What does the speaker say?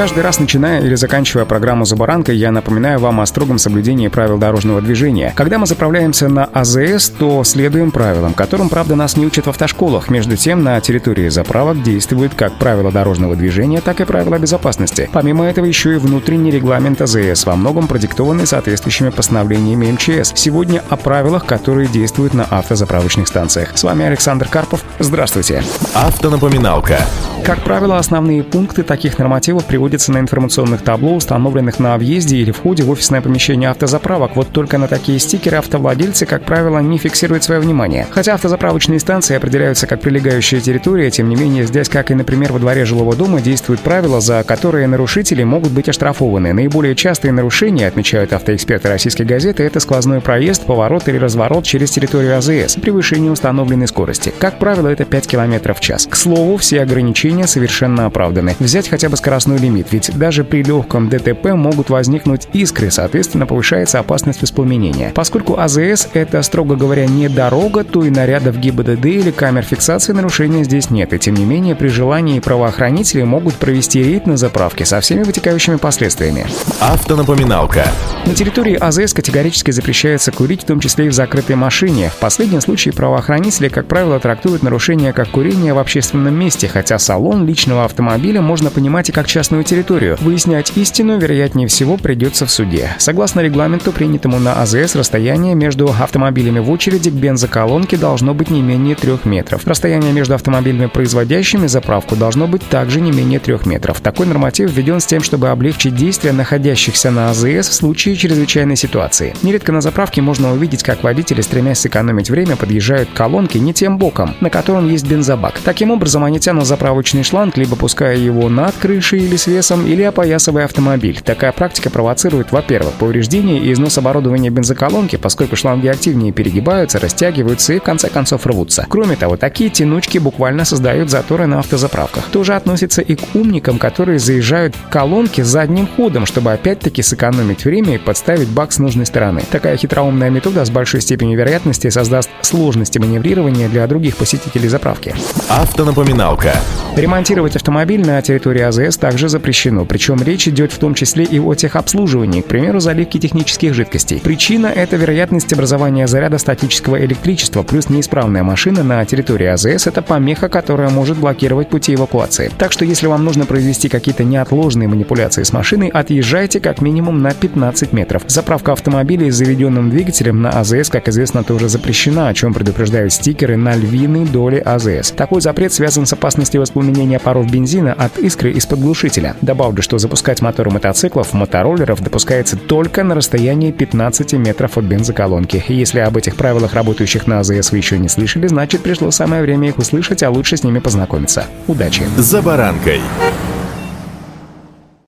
Каждый раз, начиная или заканчивая программу «За баранкой», я напоминаю вам о строгом соблюдении правил дорожного движения. Когда мы заправляемся на АЗС, то следуем правилам, которым, правда, нас не учат в автошколах. Между тем, на территории заправок действуют как правила дорожного движения, так и правила безопасности. Помимо этого, еще и внутренний регламент АЗС, во многом продиктованный соответствующими постановлениями МЧС. Сегодня о правилах, которые действуют на автозаправочных станциях. С вами Александр Карпов. Здравствуйте. Автонапоминалка. Как правило, основные пункты таких нормативов приводят приводится на информационных табло, установленных на въезде или входе в офисное помещение автозаправок. Вот только на такие стикеры автовладельцы, как правило, не фиксируют свое внимание. Хотя автозаправочные станции определяются как прилегающая территория, тем не менее здесь, как и, например, во дворе жилого дома, действуют правила, за которые нарушители могут быть оштрафованы. Наиболее частые нарушения, отмечают автоэксперты российской газеты, это сквозной проезд, поворот или разворот через территорию АЗС, превышение установленной скорости. Как правило, это 5 км в час. К слову, все ограничения совершенно оправданы. Взять хотя бы скоростной лимит лимит, ведь даже при легком ДТП могут возникнуть искры, соответственно, повышается опасность воспламенения. Поскольку АЗС — это, строго говоря, не дорога, то и нарядов ГИБДД или камер фиксации нарушения здесь нет, и тем не менее при желании правоохранители могут провести рейд на заправке со всеми вытекающими последствиями. Автонапоминалка. На территории АЗС категорически запрещается курить, в том числе и в закрытой машине. В последнем случае правоохранители, как правило, трактуют нарушение как курение в общественном месте, хотя салон личного автомобиля можно понимать и как частную территорию. Выяснять истину, вероятнее всего, придется в суде. Согласно регламенту, принятому на АЗС, расстояние между автомобилями в очереди к бензоколонке должно быть не менее трех метров. Расстояние между автомобилями, производящими заправку, должно быть также не менее трех метров. Такой норматив введен с тем, чтобы облегчить действия находящихся на АЗС в случае чрезвычайной ситуации. Нередко на заправке можно увидеть, как водители, стремясь сэкономить время, подъезжают к колонке не тем боком, на котором есть бензобак. Таким образом, они тянут заправочный шланг, либо пуская его над крышей или сверху, весом или опоясывая автомобиль. Такая практика провоцирует, во-первых, повреждение и износ оборудования бензоколонки, поскольку шланги активнее перегибаются, растягиваются и в конце концов рвутся. Кроме того, такие тянучки буквально создают заторы на автозаправках. Тоже относится и к умникам, которые заезжают к колонке задним ходом, чтобы опять-таки сэкономить время и подставить бак с нужной стороны. Такая хитроумная метода с большой степенью вероятности создаст сложности маневрирования для других посетителей заправки. Автонапоминалка. Ремонтировать автомобиль на территории АЗС также запрещено запрещено, причем речь идет в том числе и о техобслуживании, к примеру, заливки технических жидкостей. Причина – это вероятность образования заряда статического электричества плюс неисправная машина на территории АЗС – это помеха, которая может блокировать пути эвакуации. Так что если вам нужно произвести какие-то неотложные манипуляции с машиной, отъезжайте как минимум на 15 метров. Заправка автомобилей с заведенным двигателем на АЗС, как известно, тоже запрещена, о чем предупреждают стикеры на львиной доли АЗС. Такой запрет связан с опасностью воспламенения паров бензина от искры из-под глушителя. Добавлю, что запускать моторы мотоциклов, мотороллеров допускается только на расстоянии 15 метров от бензоколонки. Если об этих правилах, работающих на АЗС, вы еще не слышали, значит пришло самое время их услышать, а лучше с ними познакомиться. Удачи! За баранкой!